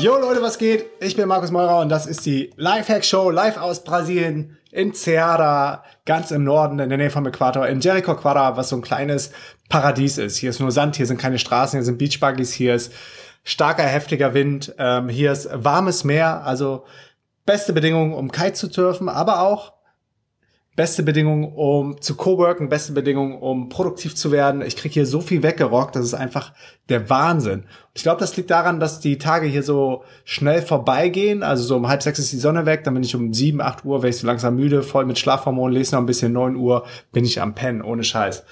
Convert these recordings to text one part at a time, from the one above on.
Jo Leute, was geht? Ich bin Markus Meurer und das ist die Lifehack Show live aus Brasilien in Ceará, ganz im Norden in der Nähe vom Äquator, in Jericoacoara, was so ein kleines Paradies ist. Hier ist nur Sand, hier sind keine Straßen, hier sind Beachbuggies, hier ist starker, heftiger Wind, ähm, hier ist warmes Meer, also beste Bedingungen, um Kite zu surfen, aber auch beste Bedingungen, um zu coworken, beste Bedingungen, um produktiv zu werden. Ich krieg hier so viel weggerockt, das ist einfach der Wahnsinn. Ich glaube, das liegt daran, dass die Tage hier so schnell vorbeigehen. Also so um halb sechs ist die Sonne weg, dann bin ich um sieben, acht Uhr, werde ich so langsam müde, voll mit Schlafhormonen, lese noch ein bisschen, neun Uhr bin ich am Pennen, ohne Scheiß.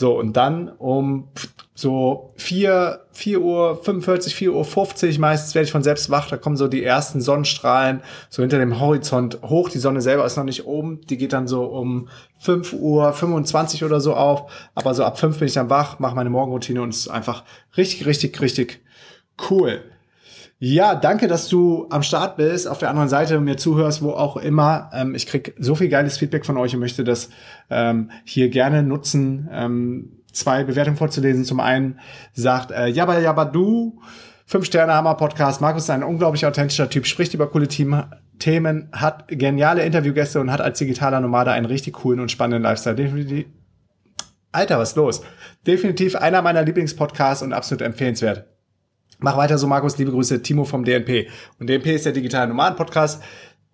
So, und dann um so vier vier Uhr 45, 4 Uhr 50 meistens werde ich von selbst wach, da kommen so die ersten Sonnenstrahlen so hinter dem Horizont hoch. Die Sonne selber ist noch nicht oben, die geht dann so um 5 Uhr 25 oder so auf. Aber so ab 5 bin ich dann wach, mache meine Morgenroutine und es ist einfach richtig, richtig, richtig cool. Ja, danke, dass du am Start bist, auf der anderen Seite mir zuhörst, wo auch immer. Ähm, ich krieg so viel geiles Feedback von euch und möchte das ähm, hier gerne nutzen, ähm, zwei Bewertungen vorzulesen. Zum einen sagt äh, Jabba Jabba Du, fünf Sterne Hammer Podcast. Markus ist ein unglaublich authentischer Typ, spricht über coole Team Themen, hat geniale Interviewgäste und hat als digitaler Nomade einen richtig coolen und spannenden Lifestyle. Definitiv Alter, was ist los? Definitiv einer meiner Lieblingspodcasts und absolut empfehlenswert. Mach weiter so, Markus. Liebe Grüße, Timo vom DNP. Und DNP ist der digitale Nomaden-Podcast.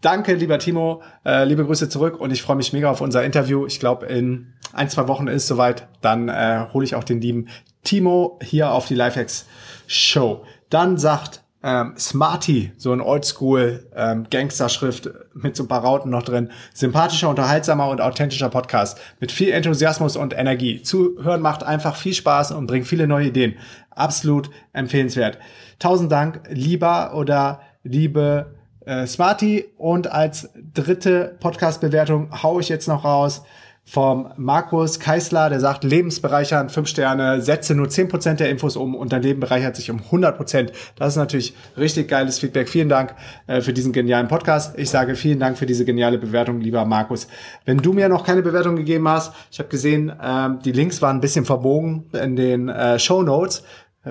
Danke, lieber Timo. Äh, liebe Grüße zurück und ich freue mich mega auf unser Interview. Ich glaube, in ein, zwei Wochen ist soweit. Dann äh, hole ich auch den lieben Timo hier auf die Lifehacks Show. Dann sagt ähm, Smarty, so ein Oldschool ähm, Gangster-Schrift mit so ein paar Rauten noch drin. Sympathischer, unterhaltsamer und authentischer Podcast mit viel Enthusiasmus und Energie. Zuhören macht einfach viel Spaß und bringt viele neue Ideen. Absolut empfehlenswert. Tausend Dank, lieber oder liebe äh, Smarty. Und als dritte Podcast-Bewertung hau ich jetzt noch raus vom Markus Keisler, der sagt, lebensbereichern, fünf Sterne, setze nur zehn Prozent der Infos um und dein Leben bereichert sich um 100%. Das ist natürlich richtig geiles Feedback. Vielen Dank äh, für diesen genialen Podcast. Ich sage vielen Dank für diese geniale Bewertung, lieber Markus. Wenn du mir noch keine Bewertung gegeben hast, ich habe gesehen, ähm, die Links waren ein bisschen verbogen in den äh, Show Notes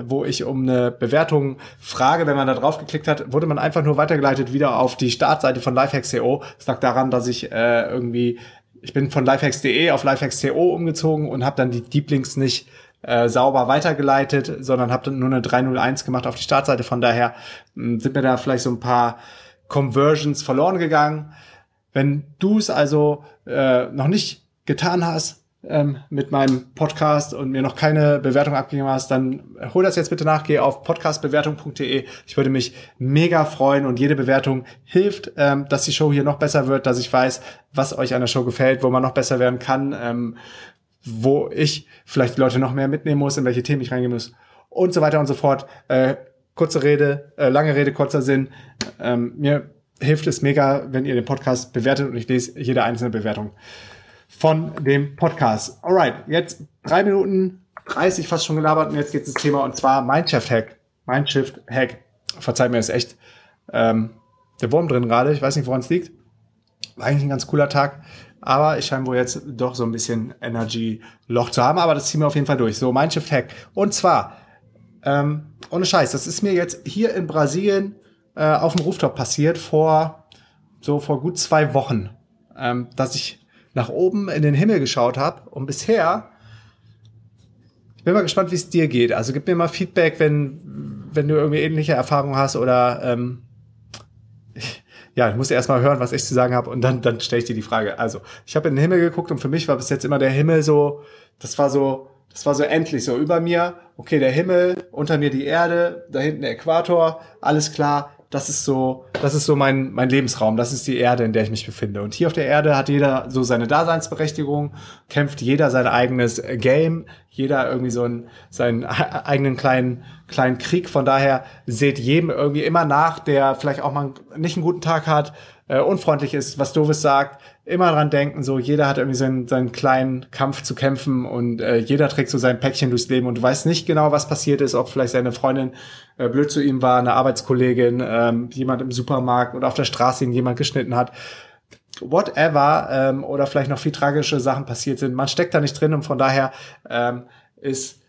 wo ich um eine Bewertung frage, wenn man da drauf geklickt hat, wurde man einfach nur weitergeleitet wieder auf die Startseite von Lifehacks.co. Das lag daran, dass ich äh, irgendwie ich bin von lifehacks.de auf lifehacks.co umgezogen und habe dann die Deep Links nicht äh, sauber weitergeleitet, sondern habe dann nur eine 301 gemacht auf die Startseite. Von daher mh, hm, sind mir da vielleicht so ein paar Conversions verloren gegangen. Wenn du es also äh, noch nicht getan hast, ähm, mit meinem Podcast und mir noch keine Bewertung abgegeben hast, dann hol das jetzt bitte nach, geh auf podcastbewertung.de. Ich würde mich mega freuen und jede Bewertung hilft, ähm, dass die Show hier noch besser wird, dass ich weiß, was euch an der Show gefällt, wo man noch besser werden kann, ähm, wo ich vielleicht die Leute noch mehr mitnehmen muss, in welche Themen ich reingehen muss und so weiter und so fort. Äh, kurze Rede, äh, lange Rede, kurzer Sinn. Ähm, mir hilft es mega, wenn ihr den Podcast bewertet und ich lese jede einzelne Bewertung von dem Podcast. Alright, jetzt drei Minuten 30 fast schon gelabert und jetzt geht es ins Thema und zwar Mindshift Hack. Mindshift Hack. Verzeiht mir, ist echt ähm, der Wurm drin gerade. Ich weiß nicht, woran es liegt. War eigentlich ein ganz cooler Tag. Aber ich scheine wohl jetzt doch so ein bisschen Energy-Loch zu haben. Aber das ziehen wir auf jeden Fall durch. So, Mindshift Hack. Und zwar, ähm, ohne Scheiß, das ist mir jetzt hier in Brasilien äh, auf dem Rooftop passiert vor so vor gut zwei Wochen, ähm, dass ich nach oben in den Himmel geschaut habe. Und bisher, ich bin mal gespannt, wie es dir geht. Also gib mir mal Feedback, wenn, wenn du irgendwie ähnliche Erfahrungen hast oder ähm, ja, ich muss erst mal hören, was ich zu sagen habe und dann, dann stelle ich dir die Frage. Also, ich habe in den Himmel geguckt und für mich war bis jetzt immer der Himmel so, das war so, das war so endlich so über mir. Okay, der Himmel, unter mir die Erde, da hinten der Äquator, alles klar. Das ist so, das ist so mein, mein Lebensraum, das ist die Erde, in der ich mich befinde. Und hier auf der Erde hat jeder so seine Daseinsberechtigung, kämpft jeder sein eigenes Game, jeder irgendwie so einen, seinen eigenen kleinen, kleinen Krieg. Von daher seht jedem irgendwie immer nach, der vielleicht auch mal nicht einen guten Tag hat, äh, unfreundlich ist, was Doofes sagt, immer dran denken, so jeder hat irgendwie seinen, seinen kleinen Kampf zu kämpfen und äh, jeder trägt so sein Päckchen durchs Leben und du weißt nicht genau, was passiert ist, ob vielleicht seine Freundin äh, blöd zu ihm war, eine Arbeitskollegin, ähm, jemand im Supermarkt oder auf der Straße ihn jemand geschnitten hat. Whatever, ähm, oder vielleicht noch viel tragische Sachen passiert sind. Man steckt da nicht drin und von daher ähm, ist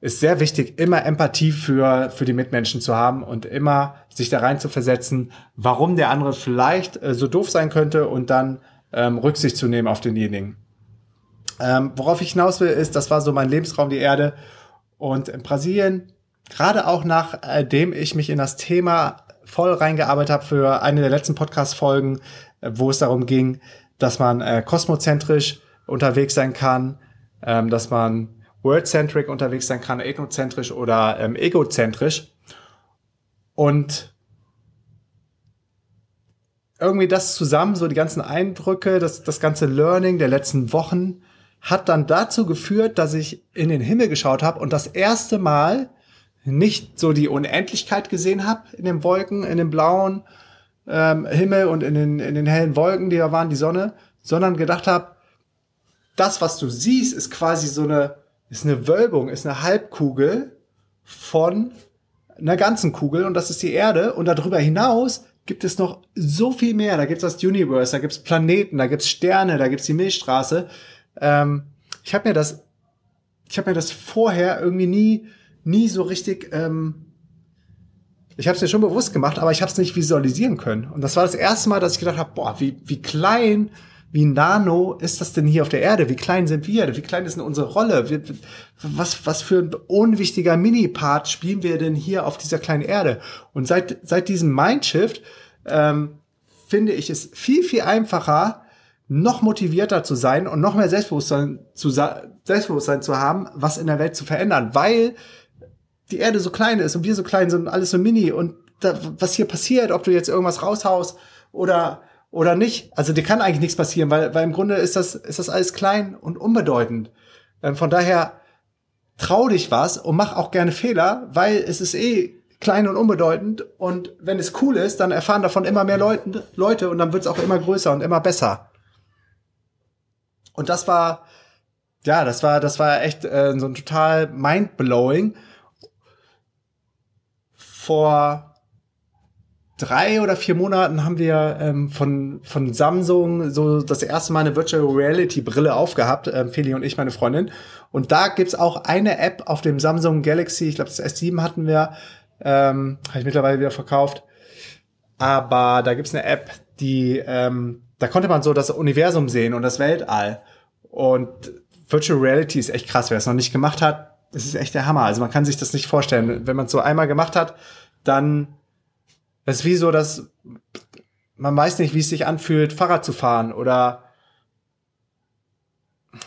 ist sehr wichtig, immer Empathie für, für die Mitmenschen zu haben und immer sich da rein zu versetzen, warum der andere vielleicht äh, so doof sein könnte und dann ähm, Rücksicht zu nehmen auf denjenigen. Ähm, worauf ich hinaus will, ist, das war so mein Lebensraum, die Erde. Und in Brasilien, gerade auch nachdem ich mich in das Thema voll reingearbeitet habe für eine der letzten Podcast-Folgen, äh, wo es darum ging, dass man äh, kosmozentrisch unterwegs sein kann, ähm, dass man world-centric unterwegs sein kann, ethnozentrisch oder ähm, egozentrisch. Und irgendwie das zusammen, so die ganzen Eindrücke, das, das ganze Learning der letzten Wochen, hat dann dazu geführt, dass ich in den Himmel geschaut habe und das erste Mal nicht so die Unendlichkeit gesehen habe in den Wolken, in dem blauen ähm, Himmel und in den, in den hellen Wolken, die da waren, die Sonne, sondern gedacht habe, das, was du siehst, ist quasi so eine ist eine Wölbung, ist eine Halbkugel von einer ganzen Kugel und das ist die Erde. Und darüber hinaus gibt es noch so viel mehr. Da gibt es das Universe, da gibt es Planeten, da gibt es Sterne, da gibt es die Milchstraße. Ähm, ich habe mir das, ich habe mir das vorher irgendwie nie, nie so richtig. Ähm, ich habe es mir schon bewusst gemacht, aber ich habe es nicht visualisieren können. Und das war das erste Mal, dass ich gedacht habe, boah, wie, wie klein wie nano ist das denn hier auf der Erde? Wie klein sind wir? Wie klein ist denn unsere Rolle? Was, was für ein unwichtiger Mini-Part spielen wir denn hier auf dieser kleinen Erde? Und seit, seit diesem Mindshift ähm, finde ich es viel, viel einfacher, noch motivierter zu sein und noch mehr Selbstbewusstsein zu, Selbstbewusstsein zu haben, was in der Welt zu verändern, weil die Erde so klein ist und wir so klein sind und alles so mini und da, was hier passiert, ob du jetzt irgendwas raushaust oder oder nicht. Also dir kann eigentlich nichts passieren, weil, weil im Grunde ist das, ist das alles klein und unbedeutend. Ähm, von daher trau dich was und mach auch gerne Fehler, weil es ist eh klein und unbedeutend und wenn es cool ist, dann erfahren davon immer mehr Leute, Leute und dann wird es auch immer größer und immer besser. Und das war, ja, das war, das war echt äh, so ein total mindblowing. Vor drei oder vier Monaten haben wir ähm, von, von Samsung so das erste Mal eine Virtual Reality Brille aufgehabt, ähm, Feli und ich, meine Freundin. Und da gibt's auch eine App auf dem Samsung Galaxy, ich glaube das S7 hatten wir, ähm, habe ich mittlerweile wieder verkauft. Aber da gibt's eine App, die, ähm, da konnte man so das Universum sehen und das Weltall. Und Virtual Reality ist echt krass, wer es noch nicht gemacht hat, das ist echt der Hammer. Also man kann sich das nicht vorstellen. Wenn man es so einmal gemacht hat, dann es ist wie so, dass man weiß nicht, wie es sich anfühlt, Fahrrad zu fahren oder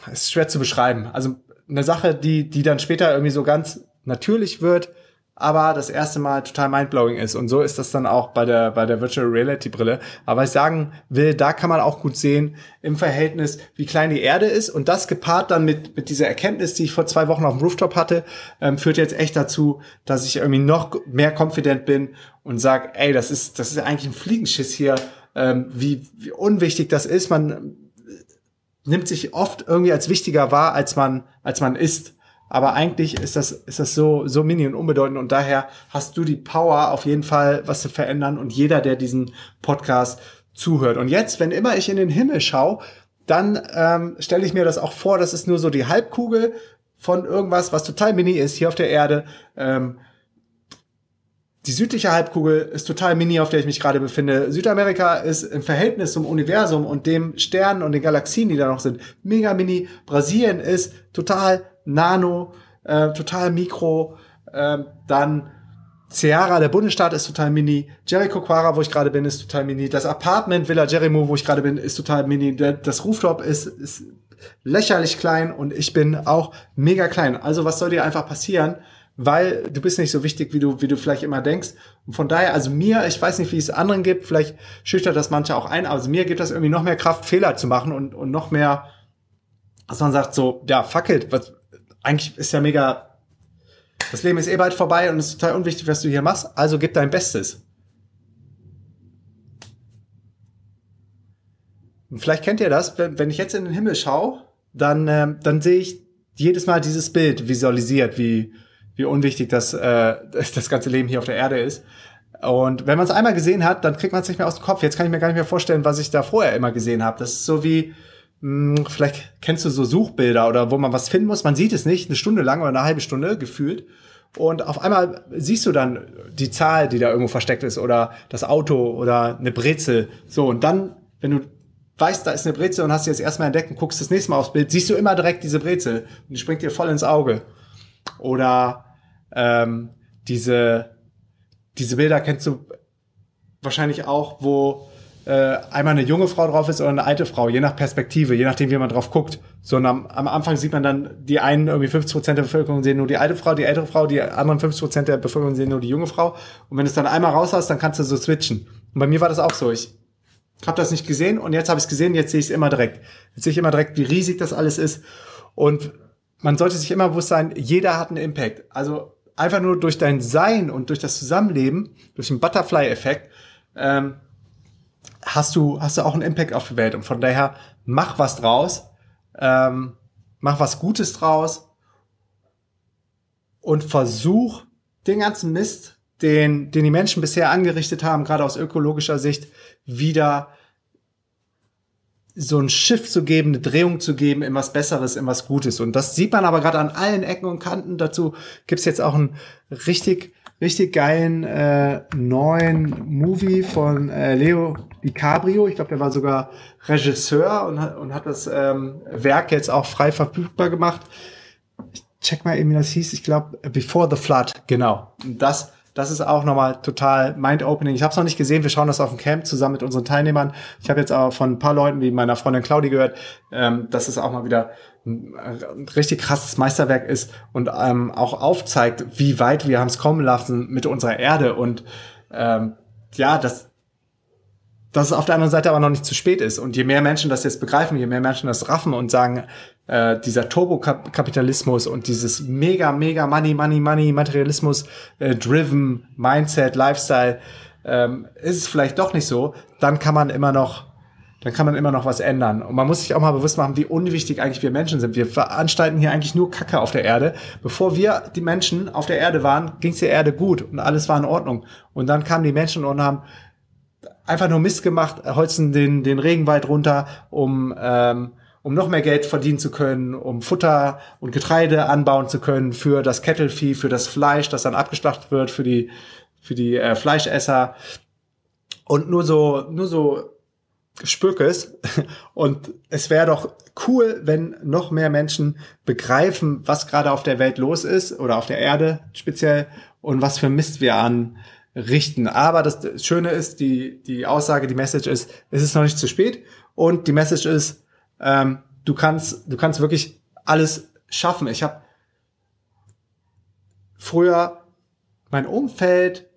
es ist schwer zu beschreiben. Also eine Sache, die, die dann später irgendwie so ganz natürlich wird, aber das erste Mal total mindblowing ist. Und so ist das dann auch bei der, bei der Virtual Reality Brille. Aber was ich sagen will, da kann man auch gut sehen im Verhältnis, wie klein die Erde ist. Und das gepaart dann mit, mit dieser Erkenntnis, die ich vor zwei Wochen auf dem Rooftop hatte, ähm, führt jetzt echt dazu, dass ich irgendwie noch mehr confident bin und sag, ey, das ist, das ist eigentlich ein Fliegenschiss hier, ähm, wie, wie unwichtig das ist. Man nimmt sich oft irgendwie als wichtiger wahr, als man, als man ist. Aber eigentlich ist das, ist das so, so mini und unbedeutend und daher hast du die Power, auf jeden Fall was zu verändern und jeder, der diesen Podcast zuhört. Und jetzt, wenn immer ich in den Himmel schaue, dann ähm, stelle ich mir das auch vor, das ist nur so die Halbkugel von irgendwas, was total mini ist hier auf der Erde. Ähm, die südliche Halbkugel ist total mini, auf der ich mich gerade befinde. Südamerika ist im Verhältnis zum Universum und dem Sternen und den Galaxien, die da noch sind, mega mini. Brasilien ist total nano, äh, total mikro. Äh, dann Ceara, der Bundesstaat, ist total mini. Jericho Quara, wo ich gerade bin, ist total mini. Das Apartment Villa Jerimo, wo ich gerade bin, ist total mini. Das Rooftop ist, ist lächerlich klein und ich bin auch mega klein. Also was soll dir einfach passieren, weil du bist nicht so wichtig, wie du, wie du vielleicht immer denkst. Und von daher, also mir, ich weiß nicht, wie es anderen gibt, vielleicht schüchtert das manche auch ein, also mir gibt das irgendwie noch mehr Kraft, Fehler zu machen und, und noch mehr, dass man sagt so, ja, fuck it, was, eigentlich ist ja mega, das Leben ist eh bald vorbei und es ist total unwichtig, was du hier machst, also gib dein Bestes. Und vielleicht kennt ihr das, wenn, ich jetzt in den Himmel schaue, dann, ähm, dann sehe ich jedes Mal dieses Bild visualisiert, wie, wie unwichtig das, äh, das ganze Leben hier auf der Erde ist. Und wenn man es einmal gesehen hat, dann kriegt man es nicht mehr aus dem Kopf. Jetzt kann ich mir gar nicht mehr vorstellen, was ich da vorher immer gesehen habe. Das ist so wie, mh, hm, vielleicht kennst du so Suchbilder oder wo man was finden muss. Man sieht es nicht, eine Stunde lang oder eine halbe Stunde gefühlt. Und auf einmal siehst du dann die Zahl, die da irgendwo versteckt ist oder das Auto oder eine Brezel. So, und dann, wenn du weißt, da ist eine Brezel und hast sie jetzt erstmal entdeckt und guckst das nächste Mal aufs Bild, siehst du immer direkt diese Brezel und die springt dir voll ins Auge. Oder ähm, diese, diese Bilder kennst du wahrscheinlich auch, wo einmal eine junge Frau drauf ist oder eine alte Frau, je nach Perspektive, je nachdem, wie man drauf guckt. So, am, am Anfang sieht man dann, die einen irgendwie 50 Prozent der Bevölkerung sehen nur die alte Frau, die ältere Frau, die anderen 50 Prozent der Bevölkerung sehen nur die junge Frau. Und wenn du es dann einmal raus hast, dann kannst du so switchen. Und bei mir war das auch so. Ich habe das nicht gesehen und jetzt habe ich es gesehen, jetzt sehe ich es immer direkt. Jetzt sehe ich immer direkt, wie riesig das alles ist. Und man sollte sich immer bewusst sein, jeder hat einen Impact. Also einfach nur durch dein Sein und durch das Zusammenleben, durch den Butterfly-Effekt, ähm, hast du, hast du auch einen Impact auf die Welt. Und von daher mach was draus, ähm, mach was Gutes draus und versuch den ganzen Mist, den, den die Menschen bisher angerichtet haben, gerade aus ökologischer Sicht, wieder so ein Schiff zu geben, eine Drehung zu geben in was Besseres, in was Gutes. Und das sieht man aber gerade an allen Ecken und Kanten. Dazu gibt's jetzt auch einen richtig, richtig geilen äh, neuen Movie von äh, Leo DiCaprio. Ich glaube, der war sogar Regisseur und hat, und hat das ähm, Werk jetzt auch frei verfügbar gemacht. Ich check mal eben, wie das hieß. Ich glaube, Before the Flood, genau. Und das das ist auch nochmal total mind-opening. Ich habe es noch nicht gesehen. Wir schauen das auf dem Camp zusammen mit unseren Teilnehmern. Ich habe jetzt aber von ein paar Leuten wie meiner Freundin Claudi gehört, ähm, dass es auch mal wieder ein richtig krasses Meisterwerk ist und ähm, auch aufzeigt, wie weit wir haben es kommen lassen mit unserer Erde und ähm, ja, das dass es auf der anderen Seite aber noch nicht zu spät ist. Und je mehr Menschen das jetzt begreifen, je mehr Menschen das raffen und sagen, äh, dieser Turbokapitalismus und dieses mega, mega Money, Money, Money, Materialismus, äh, driven Mindset, Lifestyle, ähm, ist es vielleicht doch nicht so, dann kann man immer noch dann kann man immer noch was ändern. Und man muss sich auch mal bewusst machen, wie unwichtig eigentlich wir Menschen sind. Wir veranstalten hier eigentlich nur Kacke auf der Erde. Bevor wir die Menschen auf der Erde waren, ging es der Erde gut und alles war in Ordnung. Und dann kamen die Menschen und haben einfach nur Mist gemacht, holzen den, den Regenwald runter, um, ähm, um noch mehr Geld verdienen zu können, um Futter und Getreide anbauen zu können für das Kettelvieh, für das Fleisch, das dann abgeschlachtet wird, für die, für die äh, Fleischesser. Und nur so, nur so Spürkes. Und es wäre doch cool, wenn noch mehr Menschen begreifen, was gerade auf der Welt los ist oder auf der Erde speziell und was für Mist wir an richten. Aber das Schöne ist, die, die Aussage, die Message ist, es ist noch nicht zu spät. Und die Message ist, ähm, du kannst, du kannst wirklich alles schaffen. Ich habe früher mein Umfeld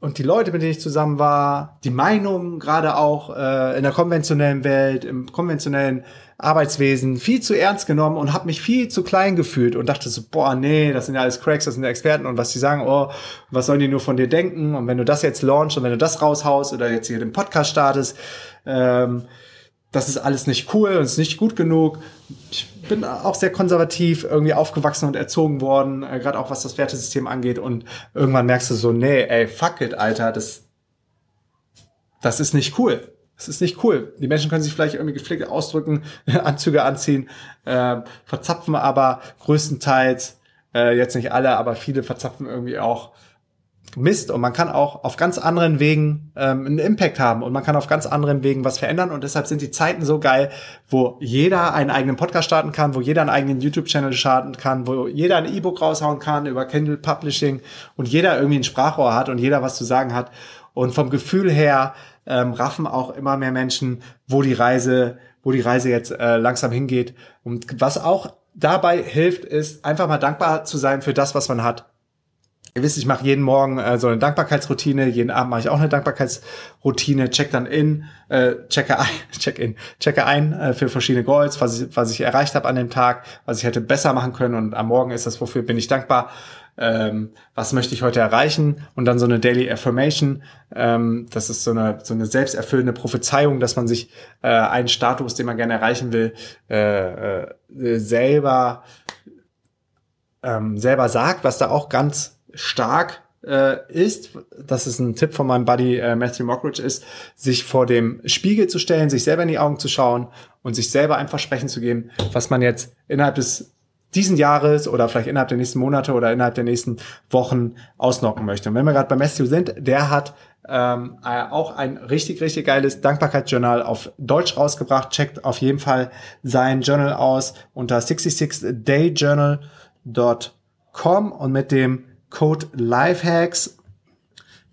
und die Leute, mit denen ich zusammen war, die Meinungen gerade auch äh, in der konventionellen Welt, im konventionellen Arbeitswesen viel zu ernst genommen und habe mich viel zu klein gefühlt und dachte so, boah, nee, das sind ja alles Cracks, das sind ja Experten und was die sagen, oh, was sollen die nur von dir denken und wenn du das jetzt launchst und wenn du das raushaust oder jetzt hier den Podcast startest, ähm, das ist alles nicht cool und ist nicht gut genug. Ich bin auch sehr konservativ irgendwie aufgewachsen und erzogen worden, äh, gerade auch was das Wertesystem angeht und irgendwann merkst du so, nee, ey, fuck it, Alter, das das ist nicht cool. Das ist nicht cool. Die Menschen können sich vielleicht irgendwie gepflegt ausdrücken, Anzüge anziehen, äh, verzapfen aber größtenteils, äh, jetzt nicht alle, aber viele verzapfen irgendwie auch Mist. Und man kann auch auf ganz anderen Wegen ähm, einen Impact haben und man kann auf ganz anderen Wegen was verändern. Und deshalb sind die Zeiten so geil, wo jeder einen eigenen Podcast starten kann, wo jeder einen eigenen YouTube-Channel starten kann, wo jeder ein E-Book raushauen kann über Kindle Publishing und jeder irgendwie ein Sprachrohr hat und jeder was zu sagen hat. Und vom Gefühl her ähm, raffen auch immer mehr Menschen, wo die Reise, wo die Reise jetzt äh, langsam hingeht. Und was auch dabei hilft, ist einfach mal dankbar zu sein für das, was man hat. Ihr wisst, ich mache jeden Morgen äh, so eine Dankbarkeitsroutine, jeden Abend mache ich auch eine Dankbarkeitsroutine, check dann in, äh, checke ein, check in, checke ein äh, für verschiedene Goals, was ich, was ich erreicht habe an dem Tag, was ich hätte besser machen können. Und am Morgen ist das, wofür bin ich dankbar, ähm, was möchte ich heute erreichen? Und dann so eine Daily Affirmation, ähm, das ist so eine, so eine selbsterfüllende Prophezeiung, dass man sich äh, einen Status, den man gerne erreichen will, äh, äh, selber ähm, selber sagt, was da auch ganz stark äh, ist, das ist ein Tipp von meinem Buddy äh, Matthew Mockridge, ist, sich vor dem Spiegel zu stellen, sich selber in die Augen zu schauen und sich selber ein Versprechen zu geben, was man jetzt innerhalb des diesen Jahres oder vielleicht innerhalb der nächsten Monate oder innerhalb der nächsten Wochen ausnocken möchte. Und wenn wir gerade bei Matthew sind, der hat ähm, äh, auch ein richtig, richtig geiles Dankbarkeitsjournal auf Deutsch rausgebracht. Checkt auf jeden Fall sein Journal aus unter 66dayjournal.com und mit dem Code Lifehacks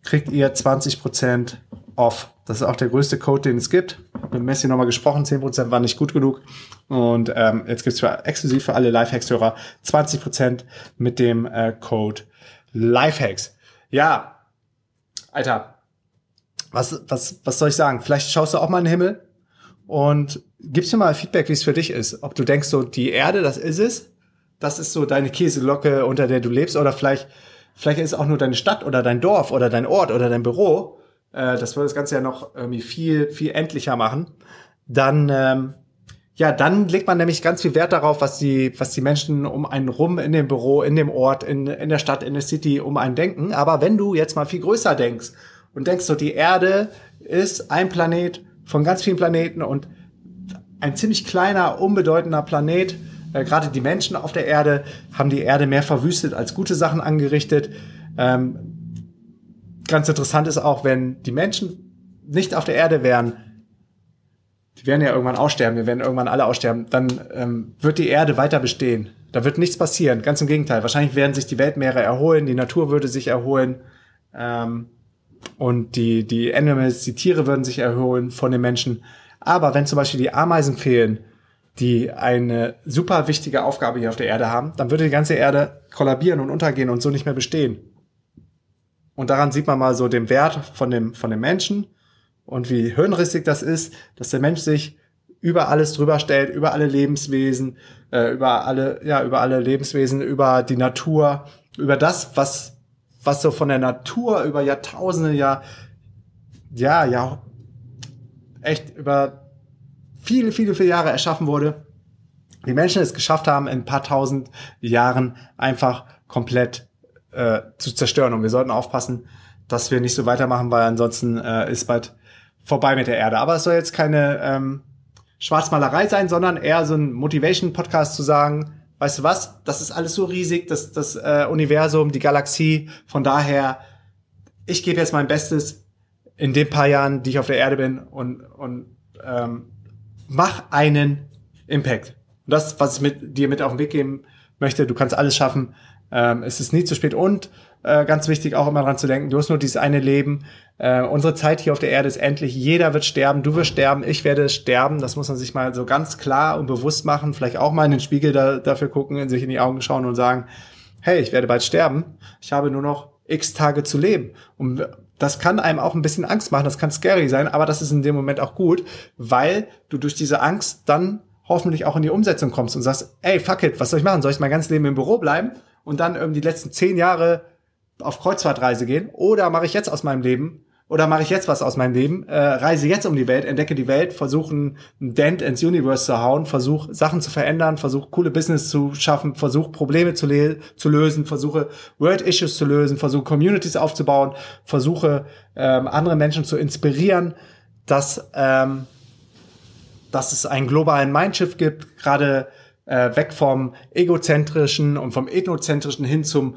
kriegt ihr 20% off. Das ist auch der größte Code, den es gibt. Mit Messi nochmal gesprochen, 10% war nicht gut genug. Und ähm, jetzt gibt's für, exklusiv für alle Lifehacks-Hörer 20% mit dem äh, Code Lifehacks. Ja, Alter, was, was, was soll ich sagen? Vielleicht schaust du auch mal in den Himmel und gibst mir mal Feedback, wie es für dich ist. Ob du denkst, so die Erde, das ist es. Das ist so deine Käseglocke, unter der du lebst. Oder vielleicht, vielleicht ist es auch nur deine Stadt oder dein Dorf oder dein Ort oder dein Büro. Äh, das würde das Ganze ja noch irgendwie viel, viel endlicher machen. Dann, ähm, ja, dann legt man nämlich ganz viel Wert darauf, was die, was die Menschen um einen rum in dem Büro, in dem Ort, in, in der Stadt, in der City um einen denken. Aber wenn du jetzt mal viel größer denkst und denkst so, die Erde ist ein Planet von ganz vielen Planeten und ein ziemlich kleiner, unbedeutender Planet. Äh, Gerade die Menschen auf der Erde haben die Erde mehr verwüstet als gute Sachen angerichtet. Ähm, ganz interessant ist auch, wenn die Menschen nicht auf der Erde wären, die werden ja irgendwann aussterben, wir werden irgendwann alle aussterben, dann ähm, wird die Erde weiter bestehen. Da wird nichts passieren. Ganz im Gegenteil. Wahrscheinlich werden sich die Weltmeere erholen, die Natur würde sich erholen. Ähm, und die, die Animals, die Tiere würden sich erholen von den Menschen. Aber wenn zum Beispiel die Ameisen fehlen, die eine super wichtige Aufgabe hier auf der Erde haben, dann würde die ganze Erde kollabieren und untergehen und so nicht mehr bestehen. Und daran sieht man mal so den Wert von dem, von dem Menschen und wie hirnrissig das ist, dass der Mensch sich über alles drüber stellt, über alle Lebenswesen, äh, über alle, ja, über alle Lebenswesen, über die Natur, über das, was was so von der Natur über Jahrtausende, ja, ja, ja, echt über viele, viele, viele Jahre erschaffen wurde. Die Menschen es geschafft haben, in ein paar tausend Jahren einfach komplett äh, zu zerstören. Und wir sollten aufpassen, dass wir nicht so weitermachen, weil ansonsten äh, ist bald vorbei mit der Erde. Aber es soll jetzt keine ähm, Schwarzmalerei sein, sondern eher so ein Motivation-Podcast zu sagen, weißt du was, das ist alles so riesig, das, das äh, Universum, die Galaxie. Von daher, ich gebe jetzt mein Bestes in den paar Jahren, die ich auf der Erde bin und, und ähm, mach einen Impact. Und das, was ich mit dir mit auf den Weg geben möchte, du kannst alles schaffen. Ähm, es ist nie zu spät und äh, ganz wichtig auch immer dran zu denken, du hast nur dieses eine Leben. Äh, unsere Zeit hier auf der Erde ist endlich. Jeder wird sterben, du wirst sterben, ich werde sterben. Das muss man sich mal so ganz klar und bewusst machen. Vielleicht auch mal in den Spiegel da, dafür gucken, sich in die Augen schauen und sagen, hey, ich werde bald sterben. Ich habe nur noch x Tage zu leben. Und das kann einem auch ein bisschen Angst machen, das kann scary sein, aber das ist in dem Moment auch gut, weil du durch diese Angst dann hoffentlich auch in die Umsetzung kommst und sagst, ey, fuck it, was soll ich machen? Soll ich mein ganzes Leben im Büro bleiben und dann irgendwie die letzten zehn Jahre auf Kreuzfahrtreise gehen oder mache ich jetzt aus meinem Leben oder mache ich jetzt was aus meinem Leben, äh, reise jetzt um die Welt, entdecke die Welt, versuche einen Dent ins Universe zu hauen, versuche Sachen zu verändern, versuche coole Business zu schaffen, versuche Probleme zu, zu lösen, versuche World Issues zu lösen, versuche Communities aufzubauen, versuche ähm, andere Menschen zu inspirieren, dass, ähm, dass es einen globalen Mindshift gibt, gerade äh, weg vom egozentrischen und vom ethnozentrischen hin zum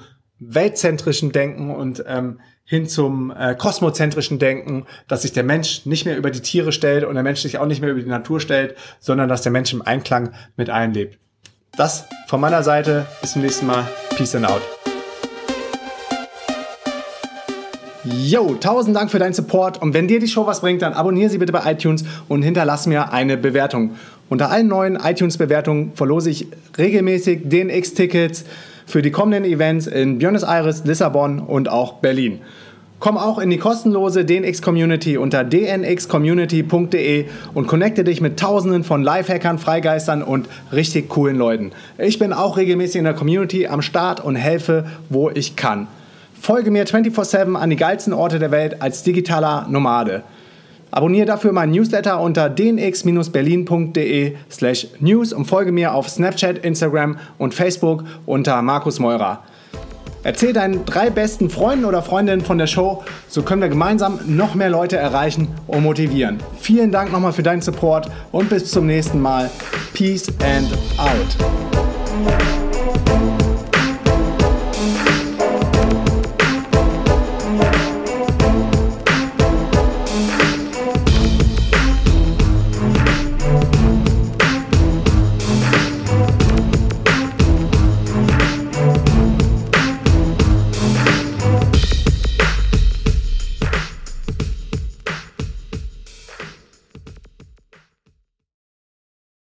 weltzentrischen Denken und ähm, hin zum äh, kosmozentrischen Denken, dass sich der Mensch nicht mehr über die Tiere stellt und der Mensch sich auch nicht mehr über die Natur stellt, sondern dass der Mensch im Einklang mit allen lebt. Das von meiner Seite. Bis zum nächsten Mal. Peace and out. Yo, tausend Dank für deinen Support und wenn dir die Show was bringt, dann abonniere sie bitte bei iTunes und hinterlass mir eine Bewertung. Unter allen neuen iTunes-Bewertungen verlose ich regelmäßig DNX-Tickets, für die kommenden Events in Buenos Aires, Lissabon und auch Berlin. Komm auch in die kostenlose DNX Community unter dnxcommunity.de und connecte dich mit tausenden von Lifehackern, Freigeistern und richtig coolen Leuten. Ich bin auch regelmäßig in der Community am Start und helfe, wo ich kann. Folge mir 24/7 an die geilsten Orte der Welt als digitaler Nomade. Abonniere dafür meinen Newsletter unter dnx-berlin.de slash news und folge mir auf Snapchat, Instagram und Facebook unter Markus Meurer. Erzähl deinen drei besten Freunden oder Freundinnen von der Show, so können wir gemeinsam noch mehr Leute erreichen und motivieren. Vielen Dank nochmal für deinen Support und bis zum nächsten Mal. Peace and out.